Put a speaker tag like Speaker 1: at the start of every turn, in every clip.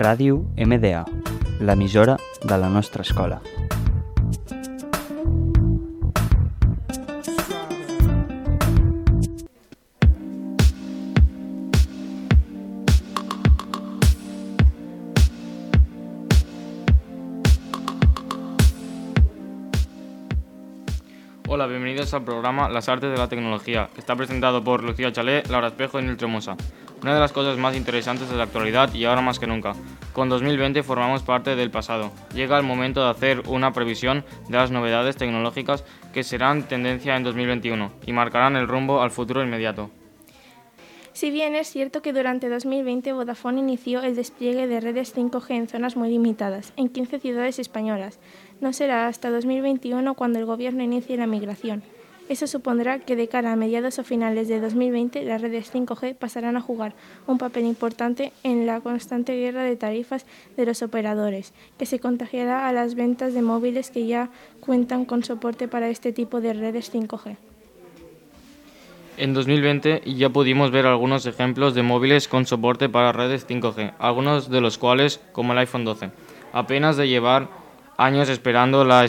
Speaker 1: Ràdio MDA, l'emissora de la nostra escola.
Speaker 2: Hola, bienvenidos al programa Las Artes de la Tecnología, que está presentado por Lucía Chalé, Laura Espejo y Nil Tremosa. Una de las cosas más interesantes de la actualidad y ahora más que nunca. Con 2020 formamos parte del pasado. Llega el momento de hacer una previsión de las novedades tecnológicas que serán tendencia en 2021 y marcarán el rumbo al futuro inmediato.
Speaker 3: Si bien es cierto que durante 2020 Vodafone inició el despliegue de redes 5G en zonas muy limitadas, en 15 ciudades españolas, no será hasta 2021 cuando el Gobierno inicie la migración. Eso supondrá que de cara a mediados o finales de 2020 las redes 5G pasarán a jugar un papel importante en la constante guerra de tarifas de los operadores, que se contagiará a las ventas de móviles que ya cuentan con soporte para este tipo de redes 5G.
Speaker 2: En 2020 ya pudimos ver algunos ejemplos de móviles con soporte para redes 5G, algunos de los cuales, como el iPhone 12, apenas de llevar años esperando la,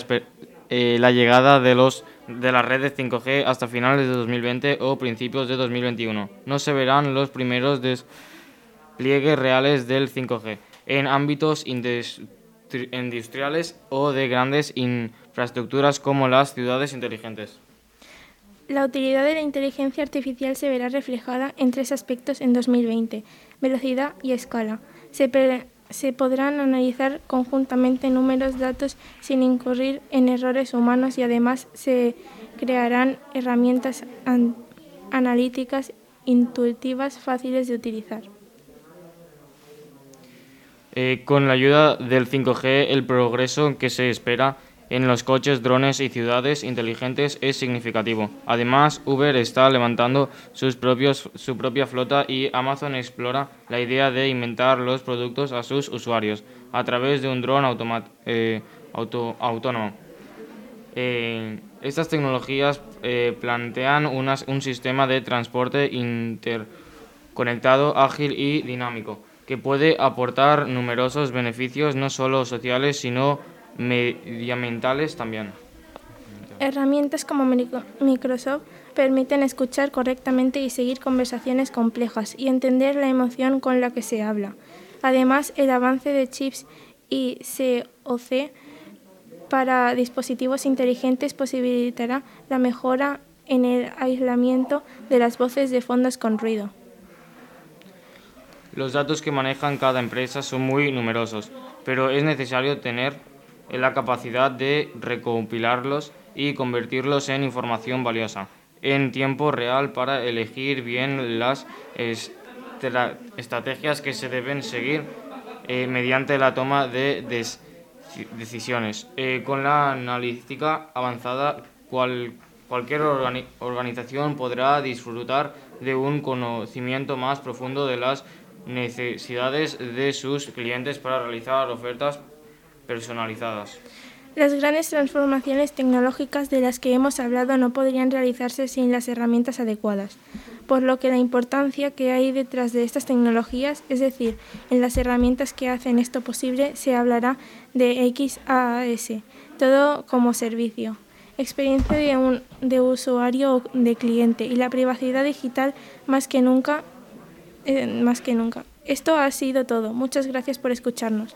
Speaker 2: eh, la llegada de, los, de las redes 5G hasta finales de 2020 o principios de 2021. No se verán los primeros despliegues reales del 5G en ámbitos industriales o de grandes infraestructuras como las ciudades inteligentes.
Speaker 3: La utilidad de la inteligencia artificial se verá reflejada en tres aspectos en 2020, velocidad y escala. Se, se podrán analizar conjuntamente números datos sin incurrir en errores humanos y además se crearán herramientas analíticas intuitivas fáciles de utilizar.
Speaker 2: Eh, con la ayuda del 5G, el progreso que se espera en los coches, drones y ciudades inteligentes es significativo. Además, Uber está levantando sus propios, su propia flota y Amazon explora la idea de inventar los productos a sus usuarios a través de un dron eh, autónomo. Eh, estas tecnologías eh, plantean un sistema de transporte interconectado, ágil y dinámico, que puede aportar numerosos beneficios no solo sociales, sino medioambientales también.
Speaker 3: Herramientas como Microsoft permiten escuchar correctamente y seguir conversaciones complejas y entender la emoción con la que se habla. Además, el avance de chips y COC para dispositivos inteligentes posibilitará la mejora en el aislamiento de las voces de fondos con ruido.
Speaker 2: Los datos que manejan cada empresa son muy numerosos, pero es necesario tener la capacidad de recompilarlos y convertirlos en información valiosa en tiempo real para elegir bien las estrategias que se deben seguir eh, mediante la toma de decisiones. Eh, con la analítica avanzada, cualquier organización podrá disfrutar de un conocimiento más profundo de las necesidades de sus clientes para realizar ofertas personalizadas.
Speaker 3: Las grandes transformaciones tecnológicas de las que hemos hablado no podrían realizarse sin las herramientas adecuadas, por lo que la importancia que hay detrás de estas tecnologías, es decir, en las herramientas que hacen esto posible, se hablará de XaaS, todo como servicio, experiencia de, un, de usuario o de cliente y la privacidad digital más que nunca. Eh, más que nunca. Esto ha sido todo. Muchas gracias por escucharnos.